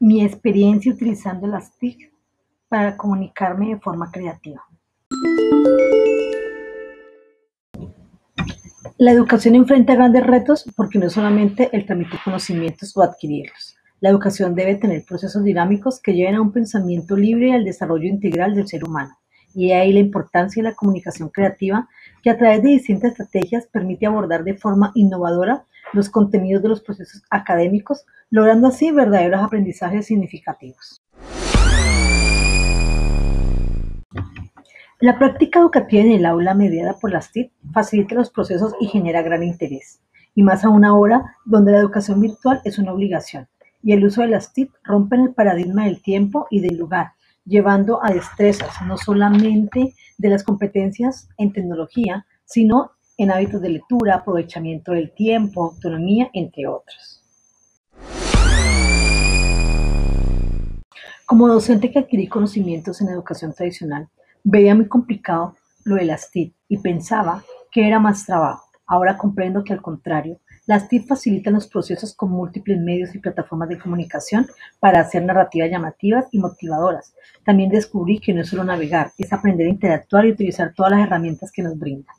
mi experiencia utilizando las TIC para comunicarme de forma creativa. La educación enfrenta grandes retos porque no solamente el transmitir conocimientos o adquirirlos. La educación debe tener procesos dinámicos que lleven a un pensamiento libre y al desarrollo integral del ser humano. Y ahí la importancia de la comunicación creativa, que a través de distintas estrategias permite abordar de forma innovadora los contenidos de los procesos académicos, logrando así verdaderos aprendizajes significativos. La práctica educativa en el aula mediada por las TIC facilita los procesos y genera gran interés, y más aún ahora donde la educación virtual es una obligación, y el uso de las TIC rompen el paradigma del tiempo y del lugar, llevando a destrezas no solamente de las competencias en tecnología, sino en hábitos de lectura, aprovechamiento del tiempo, autonomía, entre otros. Como docente que adquirí conocimientos en educación tradicional, Veía muy complicado lo de las TIC y pensaba que era más trabajo. Ahora comprendo que al contrario, las TIC facilitan los procesos con múltiples medios y plataformas de comunicación para hacer narrativas llamativas y motivadoras. También descubrí que no es solo navegar, es aprender a interactuar y utilizar todas las herramientas que nos brindan.